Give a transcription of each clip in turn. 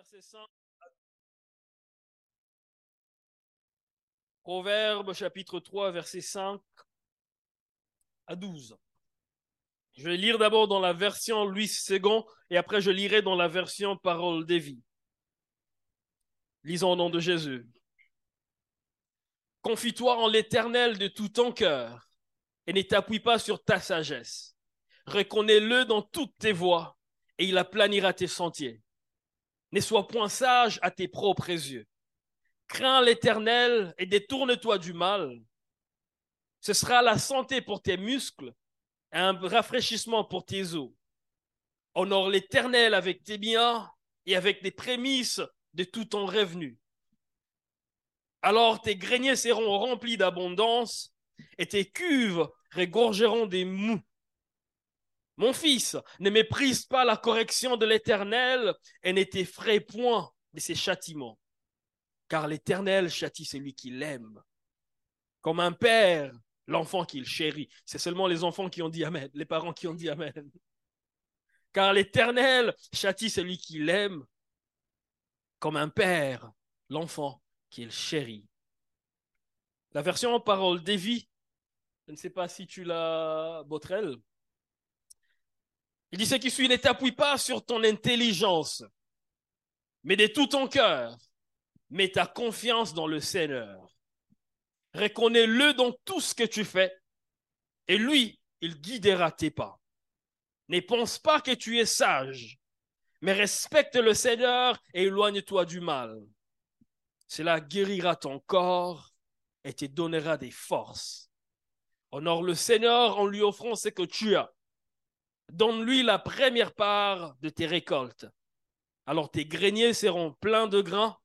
verset 5. Proverbe chapitre 3, verset 5 à 12. Je vais lire d'abord dans la version Louis II et après je lirai dans la version Parole des vies. Lisons au nom de Jésus. Confie-toi en l'Éternel de tout ton cœur et ne t'appuie pas sur ta sagesse. Reconnais-le dans toutes tes voies et il aplanira tes sentiers. Ne sois point sage à tes propres yeux. Crains l'Éternel et détourne-toi du mal. Ce sera la santé pour tes muscles et un rafraîchissement pour tes os. Honore l'Éternel avec tes biens et avec des prémices de tout ton revenu. Alors tes greniers seront remplis d'abondance et tes cuves regorgeront des mous. Mon fils, ne méprise pas la correction de l'Éternel et ne t'effraie point de ses châtiments. Car l'Éternel châtie celui qui l'aime. Comme un père, l'enfant qu'il chérit. C'est seulement les enfants qui ont dit Amen, les parents qui ont dit Amen. Car l'Éternel châtie celui qui l'aime. Comme un père, l'enfant qu'il chérit. La version en parole d'Évie, je ne sais pas si tu l'as, Botrel, il dit ce qui suit, ne t'appuie pas sur ton intelligence, mais de tout ton cœur, mets ta confiance dans le Seigneur. Reconnais-le dans tout ce que tu fais, et lui, il guidera tes pas. Ne pense pas que tu es sage, mais respecte le Seigneur et éloigne-toi du mal. Cela guérira ton corps et te donnera des forces. Honore le Seigneur en lui offrant ce que tu as Donne-lui la première part de tes récoltes. Alors tes greniers seront pleins de grains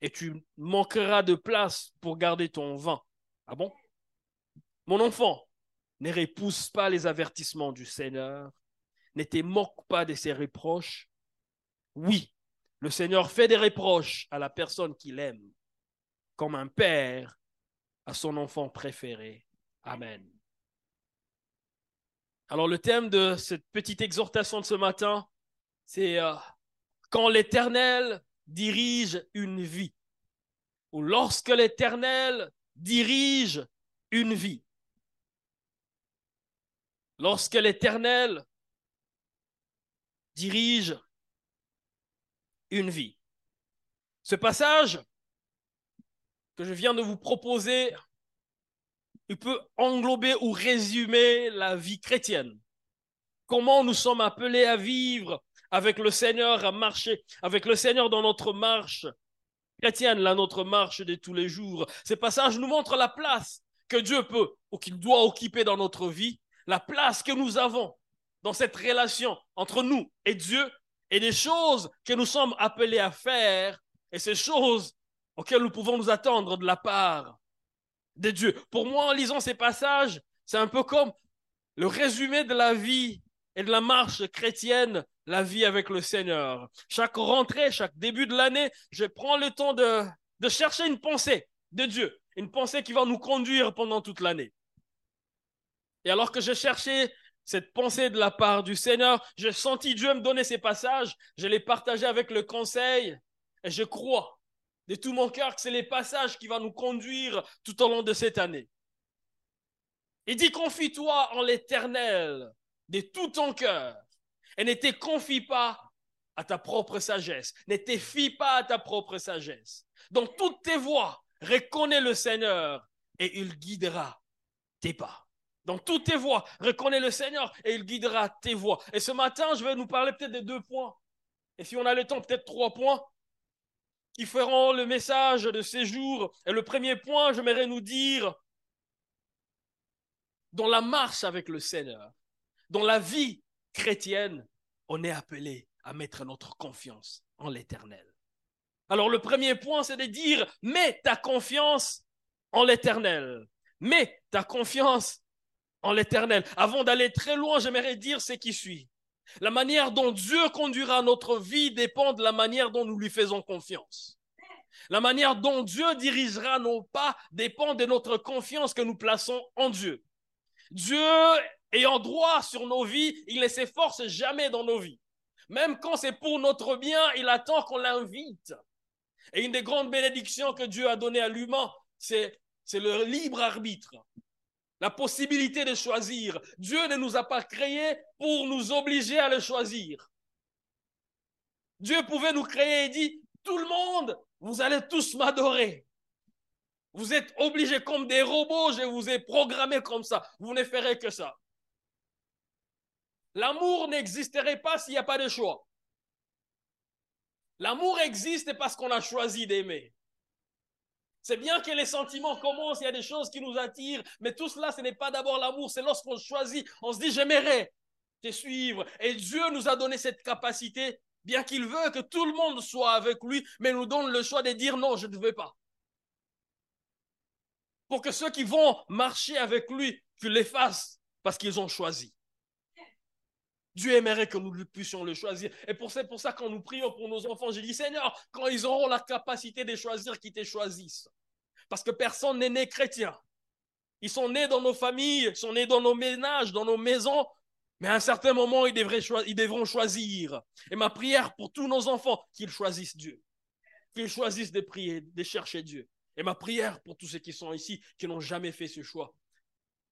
et tu manqueras de place pour garder ton vin. Ah bon? Mon enfant, ne repousse pas les avertissements du Seigneur, ne te moque pas de ses reproches. Oui, le Seigneur fait des reproches à la personne qu'il aime, comme un père à son enfant préféré. Amen. Alors le thème de cette petite exhortation de ce matin, c'est euh, quand l'Éternel dirige une vie, ou lorsque l'Éternel dirige une vie. Lorsque l'Éternel dirige une vie. Ce passage que je viens de vous proposer peut englober ou résumer la vie chrétienne. Comment nous sommes appelés à vivre avec le Seigneur, à marcher avec le Seigneur dans notre marche chrétienne, là, notre marche de tous les jours. Ces passages nous montrent la place que Dieu peut ou qu'il doit occuper dans notre vie, la place que nous avons dans cette relation entre nous et Dieu et des choses que nous sommes appelés à faire et ces choses auxquelles nous pouvons nous attendre de la part de Dieu. Pour moi, en lisant ces passages, c'est un peu comme le résumé de la vie et de la marche chrétienne, la vie avec le Seigneur. Chaque rentrée, chaque début de l'année, je prends le temps de, de chercher une pensée de Dieu, une pensée qui va nous conduire pendant toute l'année. Et alors que je cherchais cette pensée de la part du Seigneur, j'ai senti Dieu me donner ces passages, je les partageais avec le conseil, et je crois de tout mon cœur que c'est les passages qui vont nous conduire tout au long de cette année. Il dit, confie-toi en l'éternel de tout ton cœur et ne te confie pas à ta propre sagesse. Ne te fie pas à ta propre sagesse. Dans toutes tes voies, reconnais le Seigneur et il guidera tes pas. Dans toutes tes voies, reconnais le Seigneur et il guidera tes voies. Et ce matin, je vais nous parler peut-être de deux points. Et si on a le temps, peut-être trois points qui feront le message de ces jours. Et le premier point, j'aimerais nous dire, dans la marche avec le Seigneur, dans la vie chrétienne, on est appelé à mettre notre confiance en l'éternel. Alors le premier point, c'est de dire, mets ta confiance en l'éternel. Mets ta confiance en l'éternel. Avant d'aller très loin, j'aimerais dire ce qui suit. La manière dont Dieu conduira notre vie dépend de la manière dont nous lui faisons confiance. La manière dont Dieu dirigera nos pas dépend de notre confiance que nous plaçons en Dieu. Dieu ayant droit sur nos vies, il ne s'efforce jamais dans nos vies. Même quand c'est pour notre bien, il attend qu'on l'invite. Et une des grandes bénédictions que Dieu a données à l'humain, c'est, c'est le libre arbitre. La possibilité de choisir. Dieu ne nous a pas créés pour nous obliger à le choisir. Dieu pouvait nous créer et dit, tout le monde, vous allez tous m'adorer. Vous êtes obligés comme des robots, je vous ai programmé comme ça. Vous ne ferez que ça. L'amour n'existerait pas s'il n'y a pas de choix. L'amour existe parce qu'on a choisi d'aimer. C'est bien que les sentiments commencent, il y a des choses qui nous attirent, mais tout cela, ce n'est pas d'abord l'amour, c'est lorsqu'on choisit, on se dit, j'aimerais te suivre. Et Dieu nous a donné cette capacité, bien qu'il veut que tout le monde soit avec lui, mais nous donne le choix de dire, non, je ne veux pas. Pour que ceux qui vont marcher avec lui, tu les fasses parce qu'ils ont choisi. Dieu aimerait que nous puissions le choisir. Et pour c'est pour ça quand nous prions pour nos enfants, j'ai dit Seigneur, quand ils auront la capacité de choisir, qu'ils te choisissent. Parce que personne n'est né chrétien. Ils sont nés dans nos familles, ils sont nés dans nos ménages, dans nos maisons, mais à un certain moment, ils, ils devront choisir. Et ma prière pour tous nos enfants, qu'ils choisissent Dieu. Qu'ils choisissent de prier, de chercher Dieu. Et ma prière pour tous ceux qui sont ici, qui n'ont jamais fait ce choix,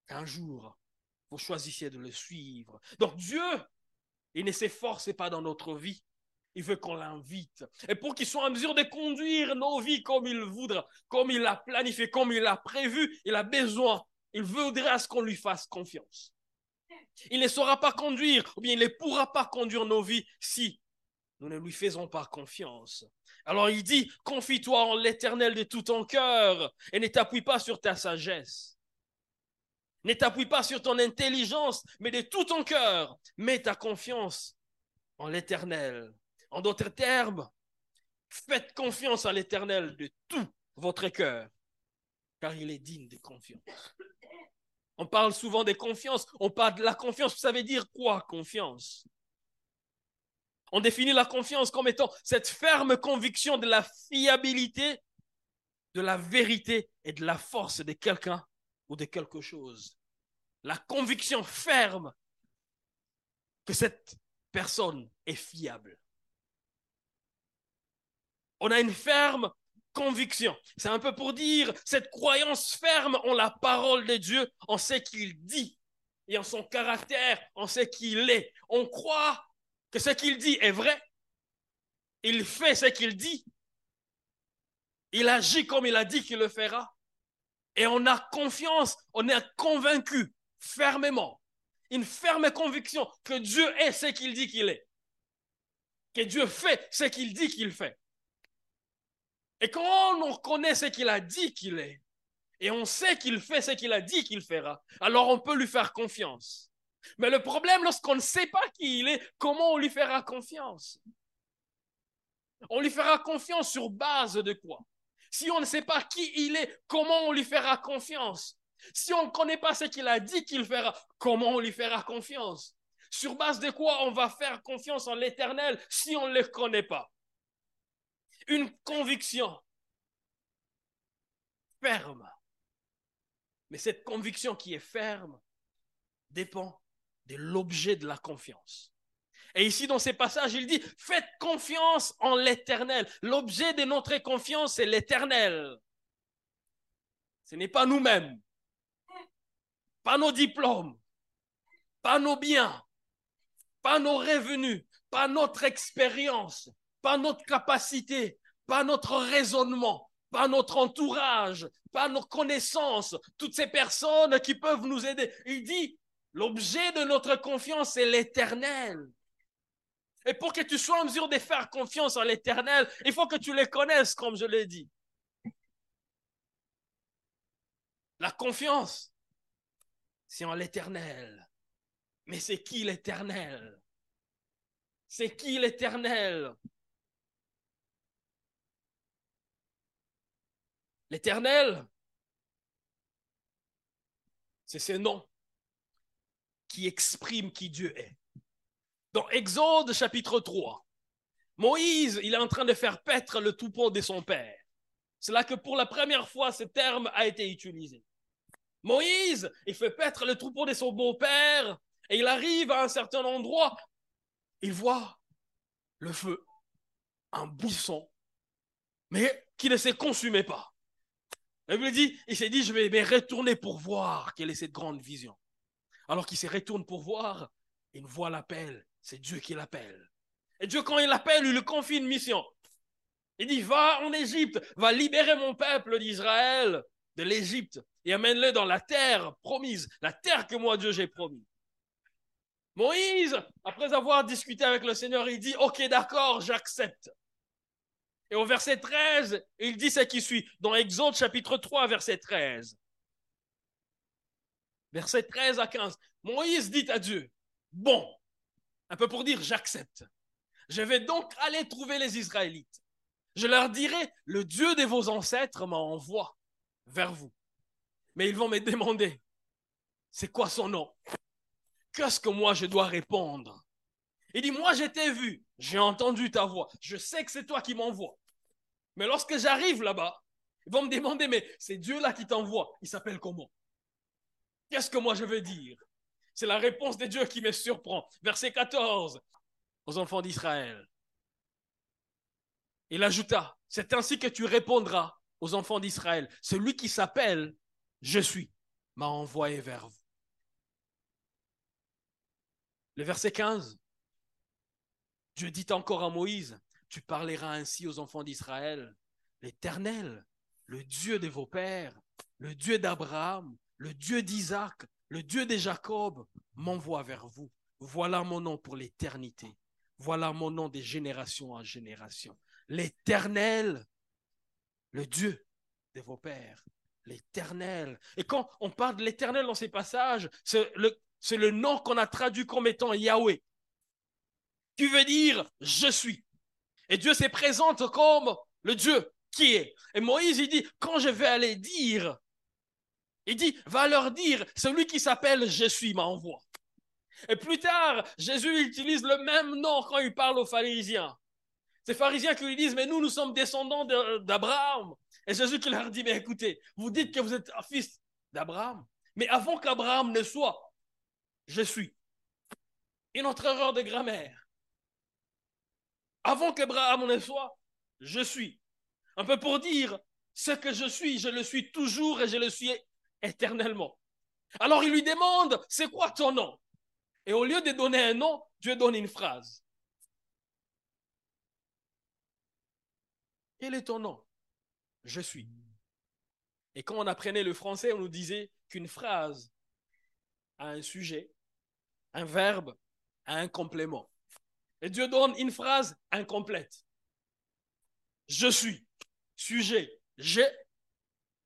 qu'un jour, vous choisissiez de le suivre. Donc Dieu, il ne s'efforce pas dans notre vie. Il veut qu'on l'invite. Et pour qu'il soit en mesure de conduire nos vies comme il voudra, comme il l'a planifié, comme il l'a prévu, il a besoin, il voudrait ce qu'on lui fasse confiance. Il ne saura pas conduire, ou bien il ne pourra pas conduire nos vies si nous ne lui faisons pas confiance. Alors il dit, confie-toi en l'éternel de tout ton cœur et ne t'appuie pas sur ta sagesse. Ne t'appuie pas sur ton intelligence, mais de tout ton cœur, mets ta confiance en l'Éternel. En d'autres termes, faites confiance à l'Éternel de tout votre cœur, car il est digne de confiance. On parle souvent de confiance, on parle de la confiance, ça veut dire quoi confiance? On définit la confiance comme étant cette ferme conviction de la fiabilité, de la vérité et de la force de quelqu'un ou de quelque chose. La conviction ferme que cette personne est fiable. On a une ferme conviction. C'est un peu pour dire cette croyance ferme en la parole de Dieu, en ce qu'il dit et en son caractère, en ce qu'il est. On croit que ce qu'il dit est vrai. Il fait ce qu'il dit. Il agit comme il a dit qu'il le fera. Et on a confiance, on est convaincu fermement, une ferme conviction que Dieu est ce qu'il dit qu'il est. Que Dieu fait ce qu'il dit qu'il fait. Et quand on reconnaît ce qu'il a dit qu'il est, et on sait qu'il fait ce qu'il a dit qu'il fera, alors on peut lui faire confiance. Mais le problème, lorsqu'on ne sait pas qui il est, comment on lui fera confiance? On lui fera confiance sur base de quoi? Si on ne sait pas qui il est, comment on lui fera confiance? Si on ne connaît pas ce qu'il a dit qu'il fera, comment on lui fera confiance? Sur base de quoi on va faire confiance en l'Éternel si on ne le connaît pas? Une conviction ferme. Mais cette conviction qui est ferme dépend de l'objet de la confiance. Et ici, dans ces passages, il dit, faites confiance en l'éternel. L'objet de notre confiance, c'est l'éternel. Ce n'est pas nous-mêmes, pas nos diplômes, pas nos biens, pas nos revenus, pas notre expérience, pas notre capacité, pas notre raisonnement, pas notre entourage, pas nos connaissances, toutes ces personnes qui peuvent nous aider. Il dit, l'objet de notre confiance, c'est l'éternel. Et pour que tu sois en mesure de faire confiance en l'éternel, il faut que tu les connaisses, comme je l'ai dit. La confiance, c'est en l'éternel. Mais c'est qui l'éternel? C'est qui l'éternel? L'éternel, c'est ce nom qui exprime qui Dieu est. Dans Exode chapitre 3, Moïse, il est en train de faire paître le troupeau de son père. C'est là que pour la première fois ce terme a été utilisé. Moïse, il fait paître le troupeau de son beau-père et il arrive à un certain endroit. Il voit le feu, un buisson, mais qui ne se consumait pas. Dit, il s'est dit, je vais me retourner pour voir quelle est cette grande vision. Alors qu'il se retourne pour voir, une voix l'appelle, c'est Dieu qui l'appelle. Et Dieu, quand il l'appelle, il lui confie une mission. Il dit, va en Égypte, va libérer mon peuple d'Israël de l'Égypte et amène-le dans la terre promise, la terre que moi, Dieu, j'ai promis. Moïse, après avoir discuté avec le Seigneur, il dit, ok, d'accord, j'accepte. Et au verset 13, il dit ce qui suit, dans Exode chapitre 3, verset 13. Verset 13 à 15. Moïse dit à Dieu, bon, un peu pour dire, j'accepte. Je vais donc aller trouver les Israélites. Je leur dirai, le Dieu de vos ancêtres m'envoie vers vous. Mais ils vont me demander, c'est quoi son nom? Qu'est-ce que moi je dois répondre? Il dit, moi je t'ai vu, j'ai entendu ta voix, je sais que c'est toi qui m'envoies. Mais lorsque j'arrive là-bas, ils vont me demander, mais c'est Dieu là qui t'envoie, il s'appelle comment? Qu'est-ce que moi je veux dire? C'est la réponse de Dieu qui me surprend. Verset 14, aux enfants d'Israël. Il ajouta, c'est ainsi que tu répondras aux enfants d'Israël. Celui qui s'appelle Je suis m'a envoyé vers vous. Le verset 15, Dieu dit encore à Moïse, tu parleras ainsi aux enfants d'Israël, l'Éternel, le Dieu de vos pères, le Dieu d'Abraham, le Dieu d'Isaac, le Dieu de Jacob, m'envoie vers vous. Voilà mon nom pour l'éternité. Voilà mon nom des générations en génération. L'Éternel, le Dieu de vos pères, l'Éternel. Et quand on parle de l'Éternel dans ces passages, c'est le, nom qu'on a traduit comme étant Yahweh, qui veut dire je suis. Et Dieu se présente comme le Dieu qui est. Et Moïse, il dit, quand je vais aller dire, il dit, va leur dire, celui qui s'appelle je suis m'envoie. Et plus tard, Jésus utilise le même nom quand il parle aux pharisiens. Ces pharisiens qui lui disent, mais nous, nous sommes descendants d'Abraham. Et Jésus qui leur dit, mais écoutez, vous dites que vous êtes fils d'Abraham. Mais avant qu'Abraham ne soit, je suis. Une autre erreur de grammaire. Avant qu'Abraham ne soit, je suis. Un peu pour dire, ce que je suis, je le suis toujours et je le suis éternellement. Alors il lui demande, c'est quoi ton nom? Et au lieu de donner un nom, Dieu donne une phrase. Quel est ton nom? Je suis. Et quand on apprenait le français, on nous disait qu'une phrase a un sujet, un verbe a un complément. Et Dieu donne une phrase incomplète. Je suis. Sujet, j'ai.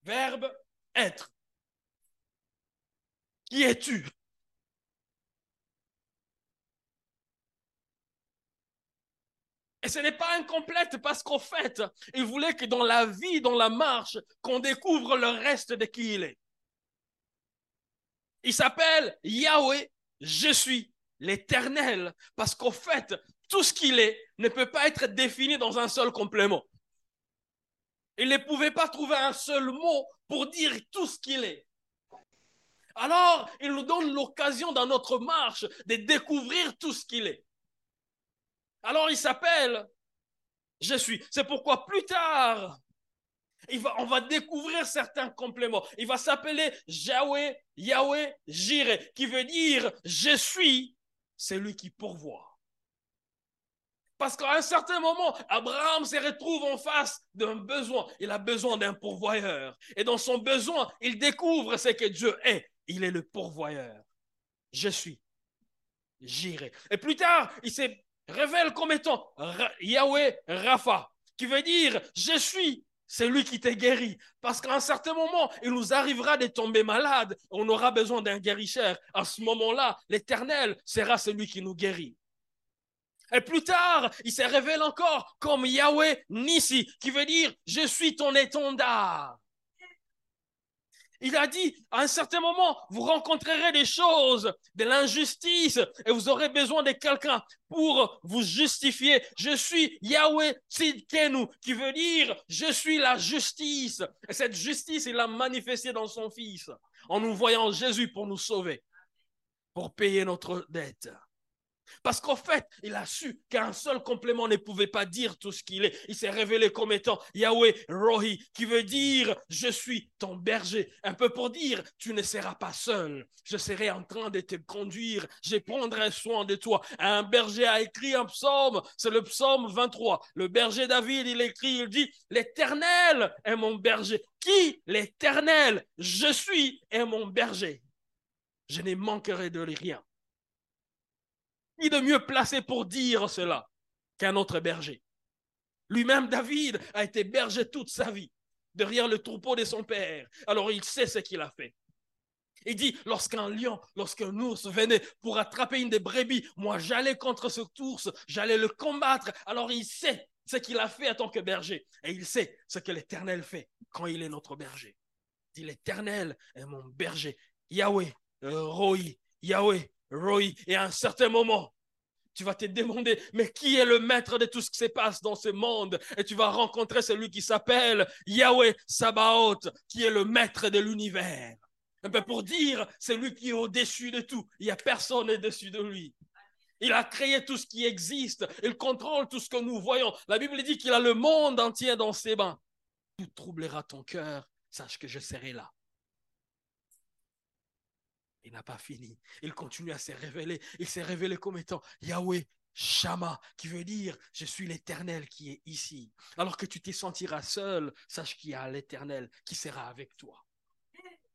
Verbe, être. Qui es-tu? Et ce n'est pas incomplète parce qu'en fait, il voulait que dans la vie, dans la marche, qu'on découvre le reste de qui il est. Il s'appelle Yahweh, je suis l'éternel, parce qu'au fait, tout ce qu'il est ne peut pas être défini dans un seul complément. Il ne pouvait pas trouver un seul mot pour dire tout ce qu'il est. Alors, il nous donne l'occasion dans notre marche de découvrir tout ce qu'il est. Alors il s'appelle Je suis. C'est pourquoi plus tard, on va découvrir certains compléments. Il va s'appeler Yahweh, Yahweh, Jireh, qui veut dire Je suis celui qui pourvoit. Parce qu'à un certain moment, Abraham se retrouve en face d'un besoin. Il a besoin d'un pourvoyeur. Et dans son besoin, il découvre ce que Dieu est. Il est le pourvoyeur. Je suis. J'irai. Et plus tard, il s'est révèle comme étant Yahweh Rapha, qui veut dire je suis celui qui t'a guéri. Parce qu'à un certain moment, il nous arrivera de tomber malade, on aura besoin d'un guérisseur. À ce moment-là, l'Éternel sera celui qui nous guérit. Et plus tard, il se révèle encore comme Yahweh Nissi, qui veut dire je suis ton étendard. Il a dit, à un certain moment, vous rencontrerez des choses, de l'injustice, et vous aurez besoin de quelqu'un pour vous justifier. Je suis Yahweh Tzidkenu, qui veut dire, je suis la justice. Et cette justice, il l'a manifestée dans son Fils, en nous voyant Jésus pour nous sauver, pour payer notre dette. Parce qu'en fait, il a su qu'un seul complément ne pouvait pas dire tout ce qu'il est. Il s'est révélé comme étant Yahweh Rohi, qui veut dire je suis ton berger. Un peu pour dire tu ne seras pas seul. Je serai en train de te conduire. Je prendrai soin de toi. Un berger a écrit un psaume. C'est le psaume 23. Le berger David, il écrit, il dit L'éternel est mon berger. Qui L'éternel, je suis, est mon berger. Je ne manquerai de rien. Qui de mieux placé pour dire cela qu'un autre berger Lui-même, David, a été berger toute sa vie, derrière le troupeau de son père. Alors il sait ce qu'il a fait. Il dit, lorsqu'un lion, lorsqu'un ours venait pour attraper une des brebis, moi j'allais contre ce ours, j'allais le combattre. Alors il sait ce qu'il a fait en tant que berger. Et il sait ce que l'Éternel fait quand il est notre berger. Il dit, l'Éternel est mon berger. Yahweh, Roi, Yahweh, Roy, et à un certain moment, tu vas te demander, mais qui est le maître de tout ce qui se passe dans ce monde? Et tu vas rencontrer celui qui s'appelle Yahweh Sabaoth, qui est le maître de l'univers. Un peu pour dire, c'est lui qui est au-dessus de tout. Il n'y a personne au-dessus de lui. Il a créé tout ce qui existe. Il contrôle tout ce que nous voyons. La Bible dit qu'il a le monde entier dans ses mains. Tout troublera ton cœur. Sache que je serai là. Il n'a pas fini. Il continue à se révéler. Il s'est révélé comme étant Yahweh Shama, qui veut dire je suis l'éternel qui est ici. Alors que tu te sentiras seul, sache qu'il y a l'éternel qui sera avec toi.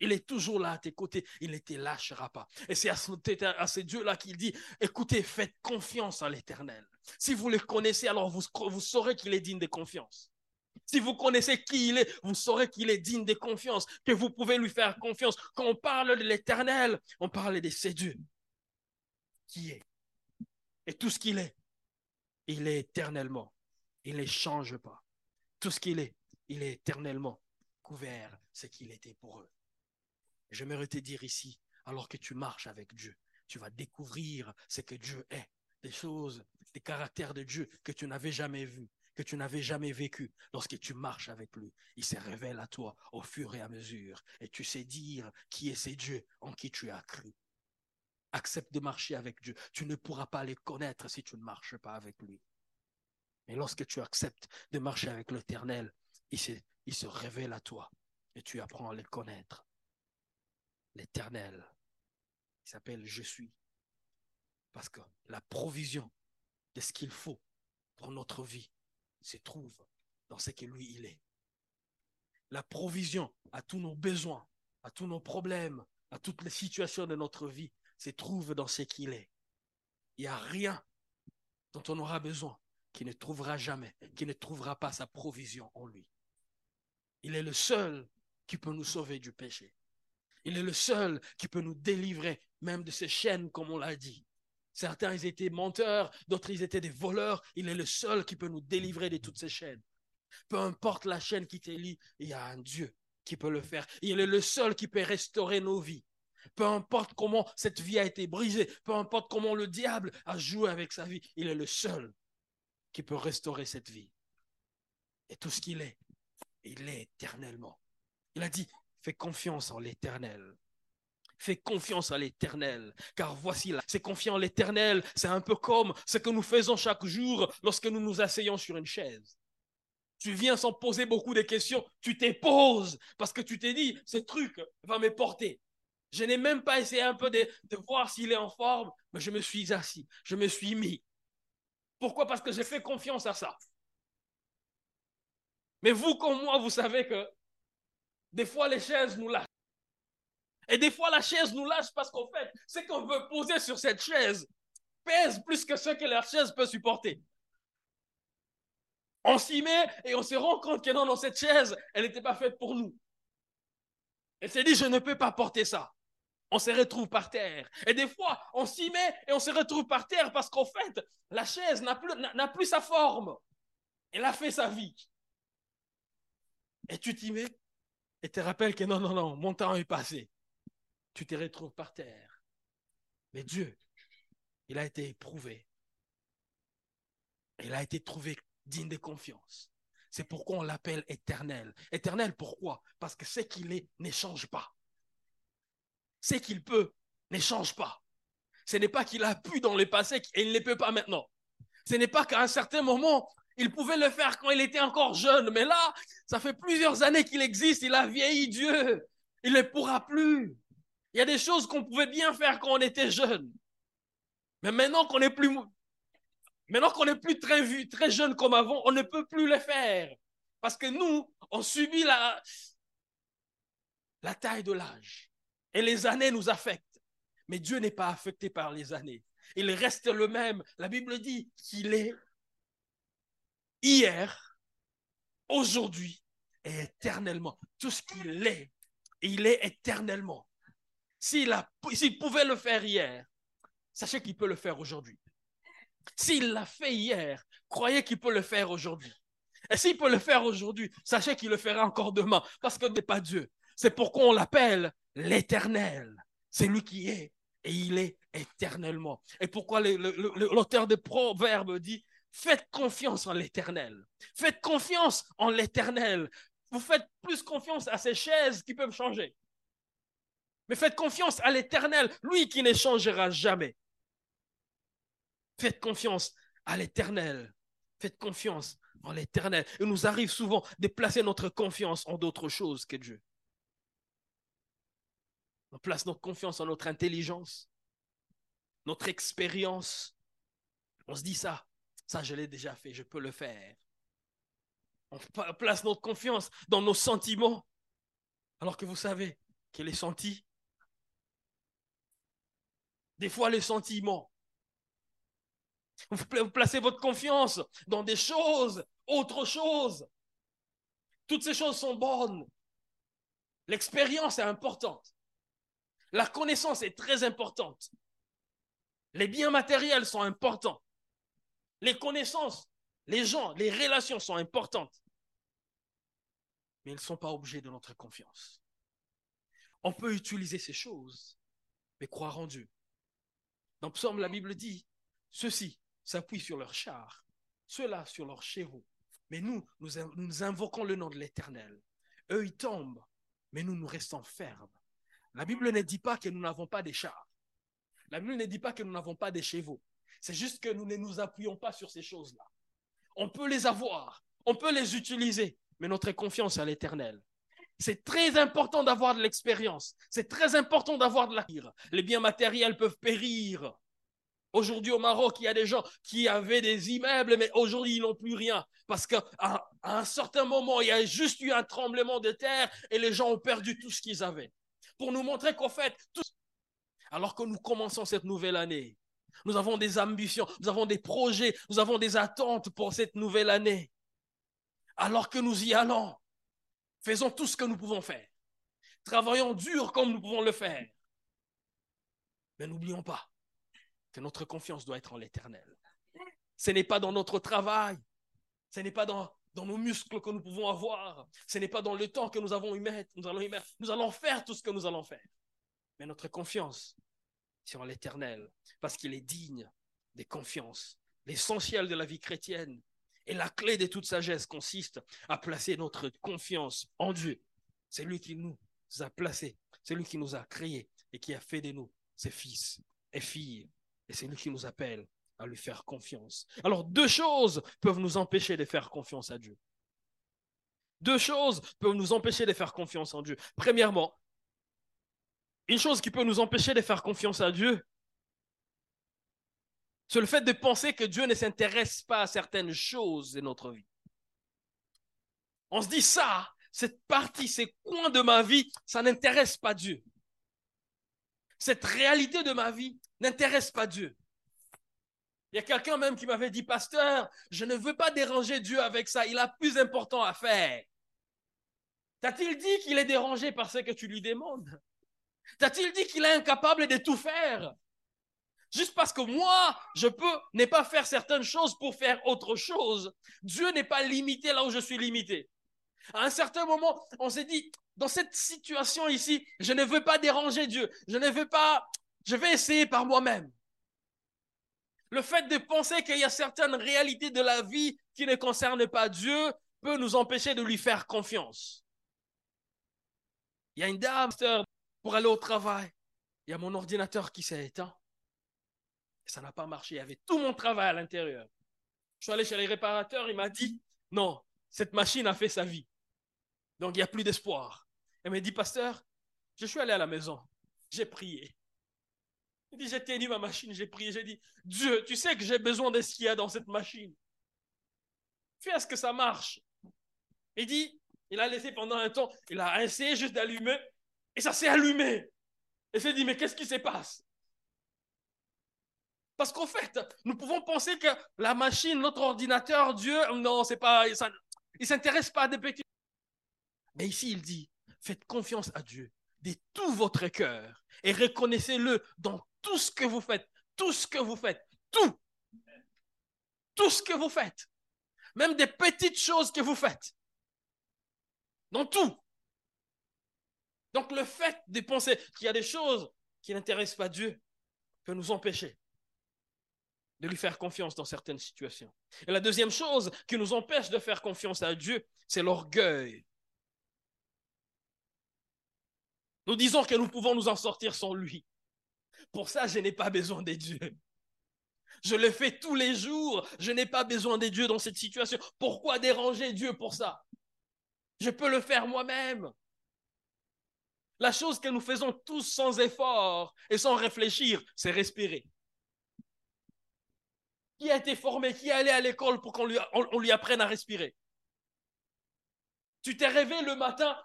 Il est toujours là à tes côtés. Il ne te lâchera pas. Et c'est à ce, ce Dieu-là qu'il dit, écoutez, faites confiance à l'éternel. Si vous le connaissez, alors vous saurez qu'il est digne de confiance. Si vous connaissez qui il est, vous saurez qu'il est digne de confiance, que vous pouvez lui faire confiance. Quand on parle de l'éternel, on parle de ses dieux. Qui est? Et tout ce qu'il est, il est éternellement. Il ne change pas. Tout ce qu'il est, il est éternellement couvert, ce qu'il était pour eux. J'aimerais te dire ici, alors que tu marches avec Dieu, tu vas découvrir ce que Dieu est, des choses, des caractères de Dieu que tu n'avais jamais vus que tu n'avais jamais vécu. Lorsque tu marches avec lui, il se révèle à toi au fur et à mesure. Et tu sais dire qui est ce Dieu en qui tu as cru. Accepte de marcher avec Dieu. Tu ne pourras pas les connaître si tu ne marches pas avec lui. Mais lorsque tu acceptes de marcher avec l'Éternel, il se, il se révèle à toi et tu apprends à les connaître. L'Éternel, il s'appelle Je suis. Parce que la provision de ce qu'il faut pour notre vie, se trouve dans ce que lui, il est. La provision à tous nos besoins, à tous nos problèmes, à toutes les situations de notre vie, se trouve dans ce qu'il est. Il n'y a rien dont on aura besoin qui ne trouvera jamais, qui ne trouvera pas sa provision en lui. Il est le seul qui peut nous sauver du péché. Il est le seul qui peut nous délivrer même de ces chaînes, comme on l'a dit. Certains, ils étaient menteurs, d'autres, ils étaient des voleurs. Il est le seul qui peut nous délivrer de toutes ces chaînes. Peu importe la chaîne qui te lie, il y a un Dieu qui peut le faire. Il est le seul qui peut restaurer nos vies. Peu importe comment cette vie a été brisée, peu importe comment le diable a joué avec sa vie, il est le seul qui peut restaurer cette vie. Et tout ce qu'il est, il est éternellement. Il a dit, fais confiance en l'éternel. Fais confiance à l'éternel, car voici là, c'est confiant en l'éternel, c'est un peu comme ce que nous faisons chaque jour lorsque nous nous asseyons sur une chaise. Tu viens sans poser beaucoup de questions, tu te poses parce que tu t'es dit, ce truc va me porter. Je n'ai même pas essayé un peu de, de voir s'il est en forme, mais je me suis assis, je me suis mis. Pourquoi? Parce que j'ai fait confiance à ça. Mais vous comme moi, vous savez que des fois les chaises nous lâchent. Et des fois, la chaise nous lâche parce qu'en fait, ce qu'on veut poser sur cette chaise pèse plus que ce que la chaise peut supporter. On s'y met et on se rend compte que non, dans cette chaise, elle n'était pas faite pour nous. Elle s'est dit, je ne peux pas porter ça. On se retrouve par terre. Et des fois, on s'y met et on se retrouve par terre parce qu'en fait, la chaise n'a plus, plus sa forme. Elle a fait sa vie. Et tu t'y mets et te rappelles que non, non, non, mon temps est passé tu te retrouves par terre. Mais Dieu, il a été éprouvé. Il a été trouvé digne de confiance. C'est pourquoi on l'appelle éternel. Éternel, pourquoi? Parce que ce qu'il est ne change pas. Ce qu'il peut ne change pas. Ce n'est pas qu'il a pu dans le passé et il ne peut pas maintenant. Ce n'est pas qu'à un certain moment, il pouvait le faire quand il était encore jeune. Mais là, ça fait plusieurs années qu'il existe. Il a vieilli Dieu. Il ne pourra plus. Il y a des choses qu'on pouvait bien faire quand on était jeune. Mais maintenant qu'on n'est plus, maintenant qu'on plus très, très jeune comme avant, on ne peut plus les faire. Parce que nous, on subit la, la taille de l'âge. Et les années nous affectent. Mais Dieu n'est pas affecté par les années. Il reste le même. La Bible dit qu'il est hier, aujourd'hui et éternellement. Tout ce qu'il est, il est éternellement. S'il, pouvait le faire hier, sachez qu'il peut le faire aujourd'hui. S'il l'a fait hier, croyez qu'il peut le faire aujourd'hui. Et s'il peut le faire aujourd'hui, sachez qu'il le fera encore demain, parce que n'est pas Dieu. C'est pourquoi on l'appelle l'éternel. C'est lui qui est, et il est éternellement. Et pourquoi l'auteur des Proverbes dit, faites confiance en l'éternel. Faites confiance en l'éternel. Vous faites plus confiance à ces chaises qui peuvent changer. Mais faites confiance à l'éternel, lui qui ne changera jamais. Faites confiance à l'éternel. Faites confiance en l'éternel. Il nous arrive souvent de placer notre confiance en d'autres choses que Dieu. On place notre confiance en notre intelligence, notre expérience. On se dit ça, ça je l'ai déjà fait, je peux le faire. On place notre confiance dans nos sentiments, alors que vous savez que les sentis, des fois les sentiments, vous placez votre confiance dans des choses, autre chose. Toutes ces choses sont bonnes. L'expérience est importante. La connaissance est très importante. Les biens matériels sont importants. Les connaissances, les gens, les relations sont importantes. Mais elles ne sont pas objets de notre confiance. On peut utiliser ces choses, mais croire en Dieu. Dans Psaume, la Bible dit, ceux-ci s'appuient sur leurs chars, ceux-là sur leurs chevaux. Mais nous, nous, invoquons le nom de l'Éternel. Eux, ils tombent, mais nous, nous restons fermes. La Bible ne dit pas que nous n'avons pas des chars. La Bible ne dit pas que nous n'avons pas des chevaux. C'est juste que nous ne nous appuyons pas sur ces choses-là. On peut les avoir, on peut les utiliser, mais notre confiance à l'éternel. C'est très important d'avoir de l'expérience. C'est très important d'avoir de la Les biens matériels peuvent périr. Aujourd'hui au Maroc, il y a des gens qui avaient des immeubles, mais aujourd'hui ils n'ont plus rien. Parce qu'à un certain moment, il y a juste eu un tremblement de terre et les gens ont perdu tout ce qu'ils avaient pour nous montrer qu'en fait, alors que nous commençons cette nouvelle année, nous avons des ambitions, nous avons des projets, nous avons des attentes pour cette nouvelle année. Alors que nous y allons, faisons tout ce que nous pouvons faire. Travaillons dur comme nous pouvons le faire. Mais n'oublions pas que notre confiance doit être en l'éternel. Ce n'est pas dans notre travail, ce n'est pas dans nos muscles que nous pouvons avoir. Ce n'est pas dans le temps que nous avons y mettre, nous allons y mettre. Nous allons faire tout ce que nous allons faire. Mais notre confiance sur l'éternel, parce qu'il est digne des confiances. L'essentiel de la vie chrétienne et la clé de toute sagesse consiste à placer notre confiance en Dieu. C'est lui qui nous a placés, c'est lui qui nous a créés et qui a fait de nous ses fils et filles. Et c'est lui qui nous appelle à lui faire confiance. Alors deux choses peuvent nous empêcher de faire confiance à Dieu. Deux choses peuvent nous empêcher de faire confiance en Dieu. Premièrement, une chose qui peut nous empêcher de faire confiance à Dieu, c'est le fait de penser que Dieu ne s'intéresse pas à certaines choses de notre vie. On se dit ça, cette partie, ces coins de ma vie, ça n'intéresse pas Dieu. Cette réalité de ma vie n'intéresse pas Dieu. Il y a quelqu'un même qui m'avait dit, pasteur, je ne veux pas déranger Dieu avec ça, il a plus important à faire. T'a-t-il dit qu'il est dérangé par ce que tu lui demandes? T'a-t-il dit qu'il est incapable de tout faire? Juste parce que moi, je peux ne pas faire certaines choses pour faire autre chose. Dieu n'est pas limité là où je suis limité. À un certain moment, on s'est dit, dans cette situation ici, je ne veux pas déranger Dieu. Je ne veux pas, je vais essayer par moi-même. Le fait de penser qu'il y a certaines réalités de la vie qui ne concernent pas Dieu peut nous empêcher de lui faire confiance. Il y a une dame pour aller au travail. Il y a mon ordinateur qui s'est éteint. Ça n'a pas marché. Il y avait tout mon travail à l'intérieur. Je suis allé chez les réparateurs, il m'a dit, non, cette machine a fait sa vie. Donc il n'y a plus d'espoir. Elle m'a dit, pasteur, je suis allé à la maison, j'ai prié. Il dit, j'ai tenu ma machine, j'ai prié, j'ai dit, Dieu, tu sais que j'ai besoin de ce qu'il y a dans cette machine. Fais à ce que ça marche. Il dit, il a laissé pendant un temps, il a essayé juste d'allumer, et ça s'est allumé. Et s'est dit, mais qu'est-ce qui se passe? Parce qu'en fait, nous pouvons penser que la machine, notre ordinateur, Dieu, non, c'est pas, il ne s'intéresse pas à des petits. Mais ici, il dit, faites confiance à Dieu de tout votre cœur et reconnaissez-le dans tout ce que vous faites, tout ce que vous faites, tout, tout ce que vous faites, même des petites choses que vous faites, dans tout. Donc le fait de penser qu'il y a des choses qui n'intéressent pas Dieu peut nous empêcher de lui faire confiance dans certaines situations. Et la deuxième chose qui nous empêche de faire confiance à Dieu, c'est l'orgueil. Nous disons que nous pouvons nous en sortir sans lui. Pour ça, je n'ai pas besoin des dieux. Je le fais tous les jours. Je n'ai pas besoin des dieux dans cette situation. Pourquoi déranger Dieu pour ça? Je peux le faire moi-même. La chose que nous faisons tous sans effort et sans réfléchir, c'est respirer. Qui a été formé, qui est allé à l'école pour qu'on lui, apprenne à respirer? Tu t'es réveillé le matin,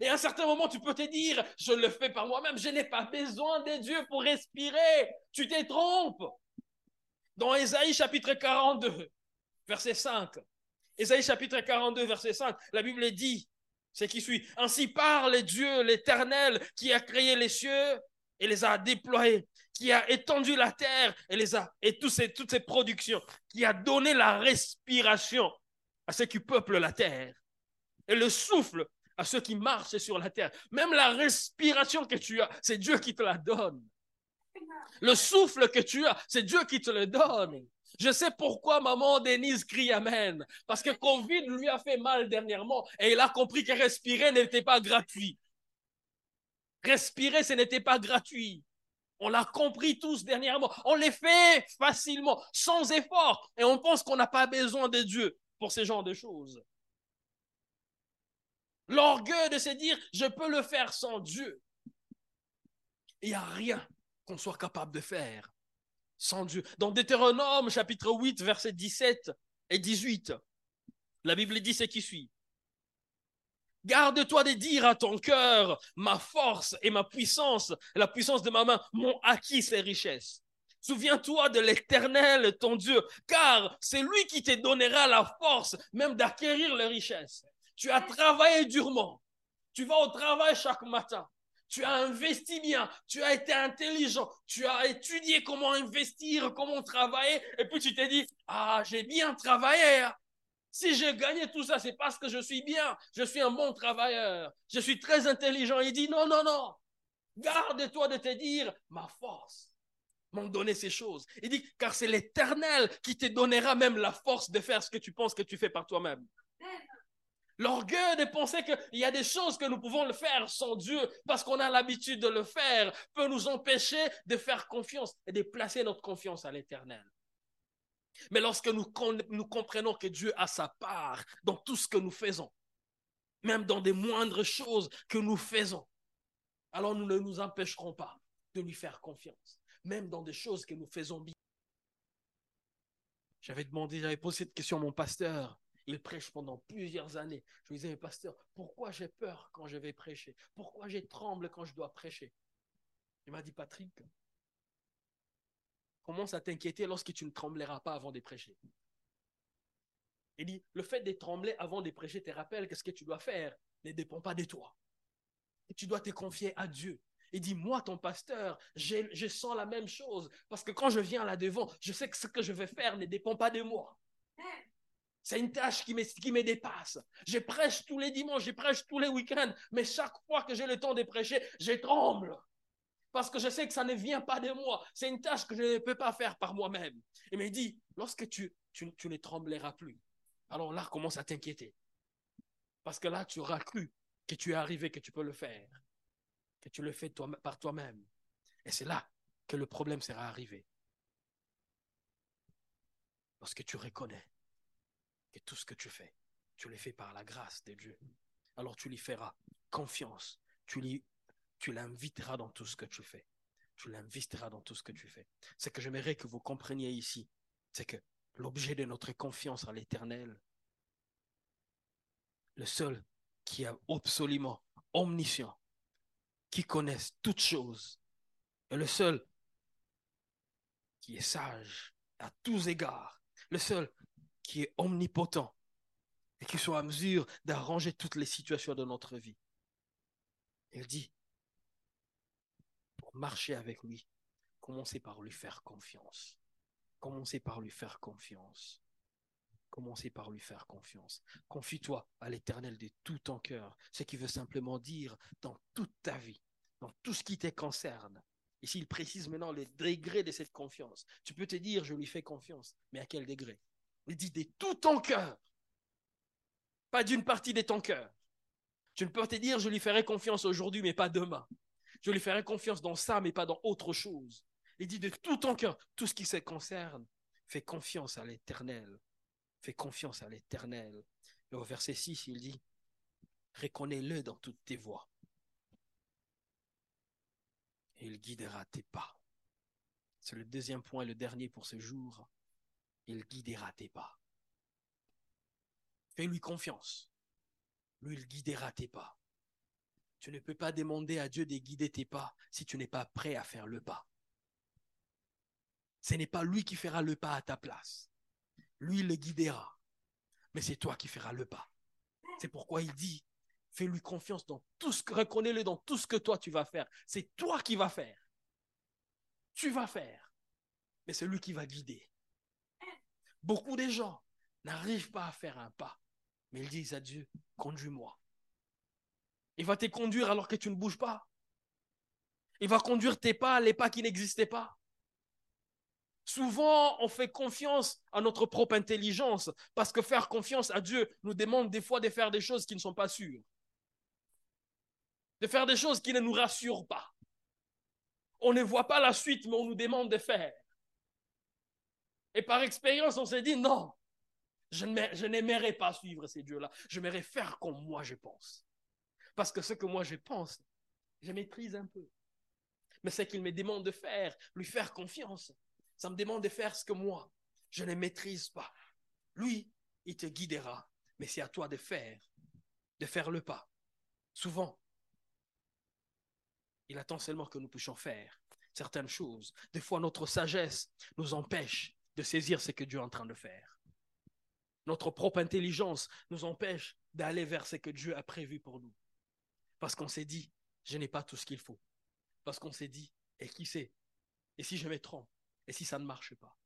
et à un certain moment, tu peux te dire, je le fais par moi-même, je n'ai pas besoin de Dieu pour respirer. Tu te trompes. Dans Ésaïe chapitre 42, verset 5. Ésaïe chapitre 42, verset 5, la Bible dit, c'est qui suit, ainsi parle Dieu l'Éternel qui a créé les cieux et les a déployés, qui a étendu la terre et les a et toutes ces, toutes ces productions, qui a donné la respiration à ceux qui peuplent la terre et le souffle à ceux qui marchent sur la terre. Même la respiration que tu as, c'est Dieu qui te la donne. Le souffle que tu as, c'est Dieu qui te le donne. Je sais pourquoi maman Denise crie Amen. Parce que Covid lui a fait mal dernièrement et il a compris que respirer n'était pas gratuit. Respirer, ce n'était pas gratuit. On l'a compris tous dernièrement. On les fait facilement, sans effort. Et on pense qu'on n'a pas besoin de Dieu pour ce genre de choses. L'orgueil de se dire, je peux le faire sans Dieu. Il n'y a rien qu'on soit capable de faire sans Dieu. Dans Deutéronome chapitre 8, versets 17 et 18, la Bible dit ce qui suit. Garde-toi de dire à ton cœur, ma force et ma puissance, la puissance de ma main m'ont acquis ces richesses. Souviens-toi de l'Éternel, ton Dieu, car c'est lui qui te donnera la force même d'acquérir les richesses. Tu as travaillé durement. Tu vas au travail chaque matin. Tu as investi bien. Tu as été intelligent. Tu as étudié comment investir, comment travailler. Et puis tu t'es dit, ah, j'ai bien travaillé. Hein. Si j'ai gagné tout ça, c'est parce que je suis bien. Je suis un bon travailleur. Je suis très intelligent. Il dit, non, non, non. Garde-toi de te dire, ma force m'ont donné ces choses. Il dit, car c'est l'éternel qui te donnera même la force de faire ce que tu penses que tu fais par toi-même. L'orgueil de penser qu'il y a des choses que nous pouvons le faire sans Dieu parce qu'on a l'habitude de le faire peut nous empêcher de faire confiance et de placer notre confiance à l'éternel. Mais lorsque nous, comprenons que Dieu a sa part dans tout ce que nous faisons, même dans des moindres choses que nous faisons, alors nous ne nous empêcherons pas de lui faire confiance, même dans des choses que nous faisons bien. J'avais demandé, j'avais posé cette question à mon pasteur il prêche pendant plusieurs années. Je lui disais, pasteur, pourquoi j'ai peur quand je vais prêcher? Pourquoi j'ai tremble quand je dois prêcher? Il m'a dit, Patrick, commence à t'inquiéter lorsque tu ne trembleras pas avant de prêcher. Il dit, le fait de trembler avant de prêcher te rappelle que ce que tu dois faire ne dépend pas de toi. Tu dois te confier à Dieu. Il dit, moi, ton pasteur, je sens la même chose. Parce que quand je viens là devant, je sais que ce que je vais faire ne dépend pas de moi. C'est une tâche qui me, qui me dépasse. Je prêche tous les dimanches, je prêche tous les week-ends, mais chaque fois que j'ai le temps de prêcher, je tremble. Parce que je sais que ça ne vient pas de moi. C'est une tâche que je ne peux pas faire par moi-même. Il me dit, lorsque tu, ne trembleras plus, alors là, commence à t'inquiéter. Parce que là, tu auras cru que tu es arrivé, que tu peux le faire, que tu le fais par toi-même. Et c'est là que le problème sera arrivé. Parce que tu reconnais que tout ce que tu fais, tu le fais par la grâce de Dieu. Alors tu lui feras confiance. Tu lui, tu l'inviteras dans tout ce que tu fais. Tu l'investeras dans tout ce que tu fais. Ce que j'aimerais que vous compreniez ici, c'est que l'objet de notre confiance à l'éternel, le seul qui est absolument omniscient, qui connaisse toutes choses, et le seul qui est sage à tous égards, le seul qui est omnipotent et qui soit à mesure d'arranger toutes les situations de notre vie. Il dit, marcher avec lui, commencez par lui faire confiance. Commencez par lui faire confiance. Commencez par lui faire confiance. Confie-toi à l'éternel de tout ton cœur, ce qui veut simplement dire dans toute ta vie, dans tout ce qui te concerne. Ici, il précise maintenant le degré de cette confiance. Tu peux te dire, je lui fais confiance, mais à quel degré? Il dit de tout ton cœur, pas d'une partie de ton cœur. Tu ne peux te dire, je lui ferai confiance aujourd'hui, mais pas demain. Je lui ferai confiance dans ça, mais pas dans autre chose. Il dit de tout ton cœur, tout ce qui se concerne, fais confiance à l'éternel. Fais confiance à l'éternel. Et au verset 6, il dit, reconnais-le dans toutes tes voies. Et il guidera tes pas. C'est le deuxième point, le dernier pour ce jour. Il guidera tes pas. Fais-lui confiance. Lui, il guidera tes pas. Tu ne peux pas demander à Dieu de guider tes pas si tu n'es pas prêt à faire le pas. Ce n'est pas lui qui fera le pas à ta place. Lui le guidera. Mais c'est toi qui feras le pas. C'est pourquoi il dit, fais-lui confiance dans tout ce que, reconnais-le dans tout ce que toi tu vas faire. C'est toi qui vas faire. Tu vas faire. Mais c'est lui qui va guider. Beaucoup de gens n'arrivent pas à faire un pas. Mais ils disent à Dieu, conduis-moi. Il va te conduire alors que tu ne bouges pas. Il va conduire tes pas, les pas qui n'existaient pas. Souvent, on fait confiance à notre propre intelligence parce que faire confiance à Dieu nous demande des fois de faire des choses qui ne sont pas sûres. De faire des choses qui ne nous rassurent pas. On ne voit pas la suite, mais on nous demande de faire. Et par expérience, on s'est dit non, je n'aimerais pas suivre ces dieux-là. Je m'aimerais faire comme moi je pense. Parce que ce que moi je pense, je maîtrise un peu. Mais ce qu'il me demande de faire, lui faire confiance, ça me demande de faire ce que moi, je ne maîtrise pas. Lui, il te guidera, mais c'est à toi de faire, de faire le pas. Souvent, il attend seulement que nous puissions faire certaines choses. Des fois, notre sagesse nous empêche de saisir ce que Dieu est en train de faire. Notre propre intelligence nous empêche d'aller vers ce que Dieu a prévu pour nous. Parce qu'on s'est dit, je n'ai pas tout ce qu'il faut. Parce qu'on s'est dit, et qui sait? Et si je me trompe et si ça ne marche pas?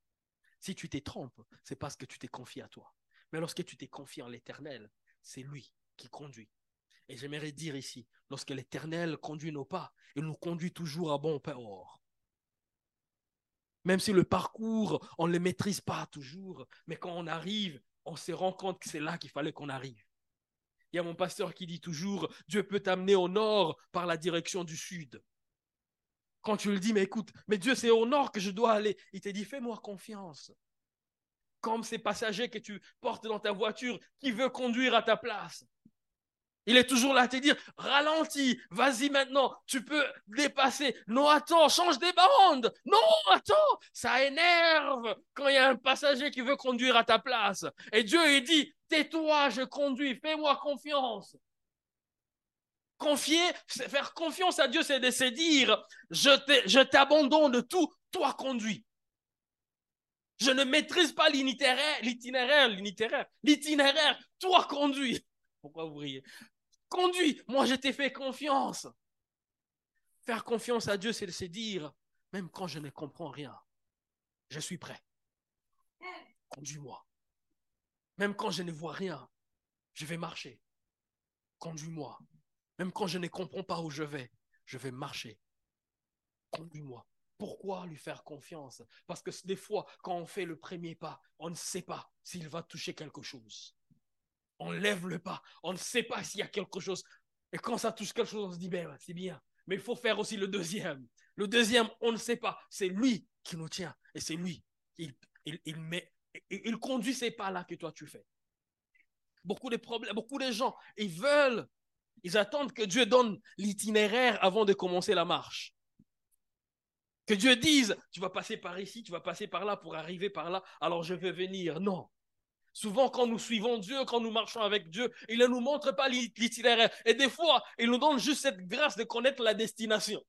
Si tu t'es trompes, c'est parce que tu t'es confié à toi. Mais lorsque tu t'es confié en l'Éternel, c'est lui qui conduit. Et j'aimerais dire ici, lorsque l'Éternel conduit nos pas, il nous conduit toujours à bon port. Même si le parcours, on ne le maîtrise pas toujours, mais quand on arrive, on se rend compte que c'est là qu'il fallait qu'on arrive. Il y a mon pasteur qui dit toujours, Dieu peut t'amener au nord par la direction du sud. Quand tu le dis, mais écoute, mais Dieu, c'est au nord que je dois aller. Il te dit, fais-moi confiance. Comme ces passagers que tu portes dans ta voiture, qui veut conduire à ta place. Il est toujours là à te dire, ralentis, vas-y maintenant, tu peux dépasser. Non, attends, change des bandes. Non, attends, ça énerve quand il y a un passager qui veut conduire à ta place. Et Dieu, il dit, tais-toi, je conduis, fais-moi confiance. Confier, faire confiance à Dieu, c'est de se dire, je t'abandonne tout, toi conduis. Je ne maîtrise pas l'itinéraire, l'itinéraire, l'itinéraire, l'itinéraire, toi conduis. Pourquoi vous riez? Conduis, moi je t'ai fait confiance. Faire confiance à Dieu, c'est se dire, même quand je ne comprends rien, je suis prêt. Conduis-moi. Même quand je ne vois rien, je vais marcher. Conduis-moi. Même quand je ne comprends pas où je vais, je vais marcher. Conduis-moi. Pourquoi lui faire confiance? Parce que des fois, quand on fait le premier pas, on ne sait pas s'il va toucher quelque chose. On lève le pas, on ne sait pas s'il y a quelque chose. Et quand ça touche quelque chose, on se dit, ben, c'est bien. Mais il faut faire aussi le deuxième, Le deuxième, on ne sait pas. C'est lui qui nous tient. Et c'est lui. Il, il, il, met, il conduit ces pas-là que toi tu fais. Beaucoup de problèmes, beaucoup de gens, ils veulent, ils attendent que Dieu donne l'itinéraire avant de commencer la marche. Que Dieu dise, tu vas passer par ici, tu vas passer par là pour arriver par là, alors je vais venir. Non. Souvent, quand nous suivons Dieu, quand nous marchons avec Dieu, il ne nous montre pas l'itinéraire. Et des fois, il nous donne juste cette grâce de connaître la destination.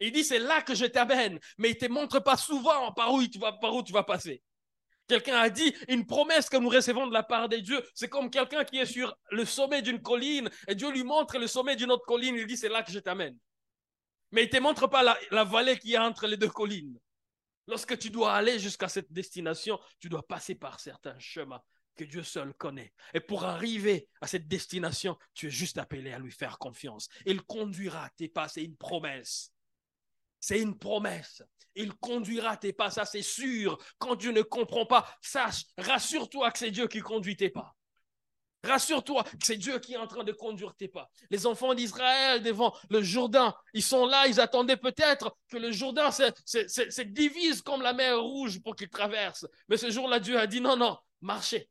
Il dit, c'est là que je t'amène, mais il ne te montre pas souvent par où, tu vas, par où tu vas passer. Quelqu'un a dit, une promesse que nous recevons de la part de Dieu, c'est comme quelqu'un qui est sur le sommet d'une colline et Dieu lui montre le sommet d'une autre colline, il dit, c'est là que je t'amène. Mais il ne te montre pas la, la vallée qui est entre les deux collines. Lorsque tu dois aller jusqu'à cette destination, tu dois passer par certains chemins que Dieu seul connaît. Et pour arriver à cette destination, tu es juste appelé à lui faire confiance. Il conduira tes pas, c'est une promesse. C'est une promesse. Il conduira tes pas, ça c'est sûr. Quand Dieu ne comprend pas, sache, rassure-toi que c'est Dieu qui conduit tes pas. Rassure-toi que c'est Dieu qui est en train de conduire tes pas. Les enfants d'Israël devant le Jourdain, ils sont là, ils attendaient peut-être que le Jourdain se, divise comme la mer rouge pour qu'ils traversent. Mais ce jour-là, Dieu a dit non, non, marchez,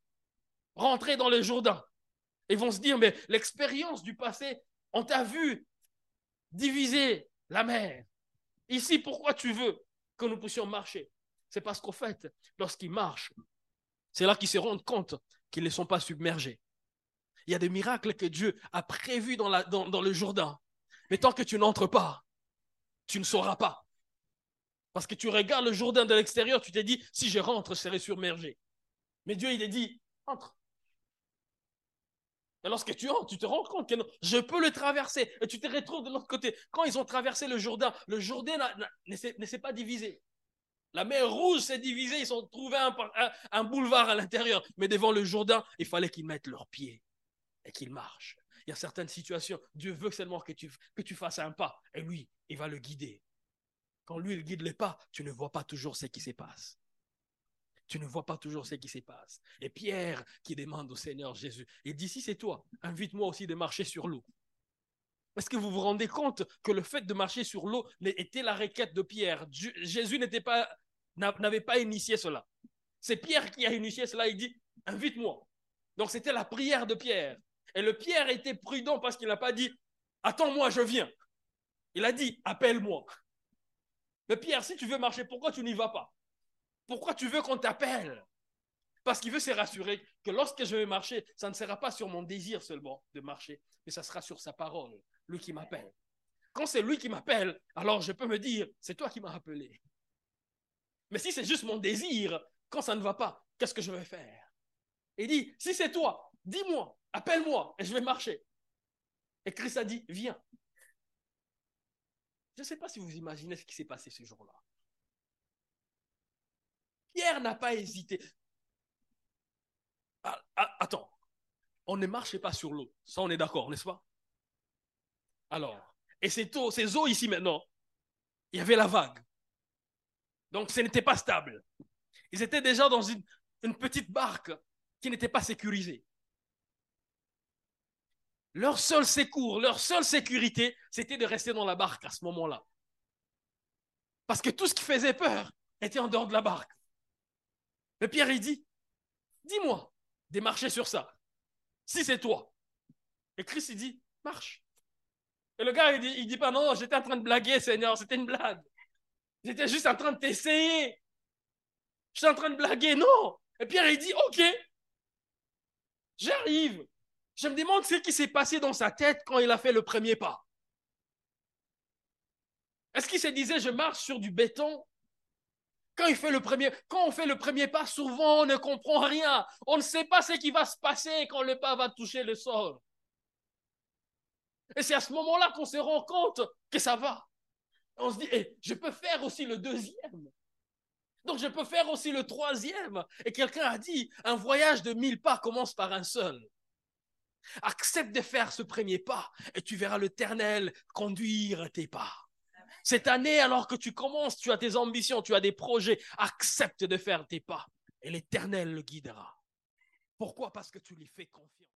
rentrez dans le Jourdain. Ils vont se dire, mais l'expérience du passé, on t'a vu diviser la mer. Ici, pourquoi tu veux que nous puissions marcher? C'est parce qu'au fait, lorsqu'ils marchent, c'est là qu'ils se rendent compte qu'ils ne sont pas submergés. Il y a des miracles que Dieu a prévus dans, le Jourdain. Mais tant que tu n'entres pas, tu ne sauras pas. Parce que tu regardes le Jourdain de l'extérieur, tu t'es dit, si je rentre, je serai submergé. Mais Dieu, il est dit, entre. Et lorsque tu entres, tu te rends compte que je peux le traverser. Et tu te retrouves de l'autre côté. Quand ils ont traversé le Jourdain, le Jourdain ne s'est pas divisé. La mer rouge s'est divisée. Ils ont trouvé un boulevard à l'intérieur. Mais devant le Jourdain, il fallait qu'ils mettent leurs pieds et qu'ils marchent. Il y a certaines situations, Dieu veut seulement que tu, fasses un pas. Et lui, il va le guider. Quand lui, il guide les pas, tu ne vois pas toujours ce qui se passe. Tu ne vois pas toujours ce qui se passe. Et Pierre qui demande au Seigneur Jésus, et dit, si c'est toi, invite-moi aussi de marcher sur l'eau. Est-ce que vous vous rendez compte que le fait de marcher sur l'eau était la requête de Pierre? Jésus pas, n'avait pas initié cela. C'est Pierre qui a initié cela. Il dit, invite-moi. Donc c'était la prière de Pierre. Et le Pierre était prudent parce qu'il n'a pas dit, attends-moi, je viens. Il a dit, appelle-moi. Mais Pierre, si tu veux marcher, pourquoi tu n'y vas pas? Pourquoi tu veux qu'on t'appelle? Parce qu'il veut se rassurer que lorsque je vais marcher, ça ne sera pas sur mon désir seulement de marcher, mais ça sera sur sa parole, lui qui m'appelle. Quand c'est lui qui m'appelle, alors je peux me dire, c'est toi qui m'as appelé. Mais si c'est juste mon désir, quand ça ne va pas, qu'est-ce que je vais faire? Il dit, si c'est toi, dis-moi, appelle-moi et je vais marcher. Et Christ a dit, viens. Je ne sais pas si vous imaginez ce qui s'est passé ce jour-là. Pierre n'a pas hésité. Ah, ah, attends, on ne marchait pas sur l'eau. Ça, on est d'accord, n'est-ce pas? Alors, et ces eaux, ici maintenant, il y avait la vague. Donc, ce n'était pas stable. Ils étaient déjà dans une petite barque qui n'était pas sécurisée. Leur seul secours, leur seule sécurité, c'était de rester dans la barque à ce moment-là. Parce que tout ce qui faisait peur était en dehors de la barque. Mais Pierre, il dit, dis-moi de marcher sur ça, si c'est toi. Et Christ, il dit, marche. Et le gars, il dit, il dit pas, non, j'étais en train de blaguer, Seigneur, c'était une blague. J'étais juste en train de t'essayer. J'étais en train de blaguer, non. Et Pierre, il dit, ok, j'arrive. Je me demande ce qui s'est passé dans sa tête quand il a fait le premier pas. Est-ce qu'il se disait, je marche sur du béton? Quand, il fait le premier, on fait le premier pas, souvent on ne comprend rien. On ne sait pas ce qui va se passer quand le pas va toucher le sol. Et c'est à ce moment-là qu'on se rend compte que ça va. On se dit, eh, je peux faire aussi le deuxième. Donc je peux faire aussi le troisième. Et quelqu'un a dit, un voyage de mille pas commence par un seul. Accepte de faire ce premier pas et tu verras l'éternel conduire tes pas. Cette année, alors que tu commences, tu as tes ambitions, tu as des projets, accepte de faire tes pas et l'Éternel le guidera. Pourquoi? Parce que tu lui fais confiance.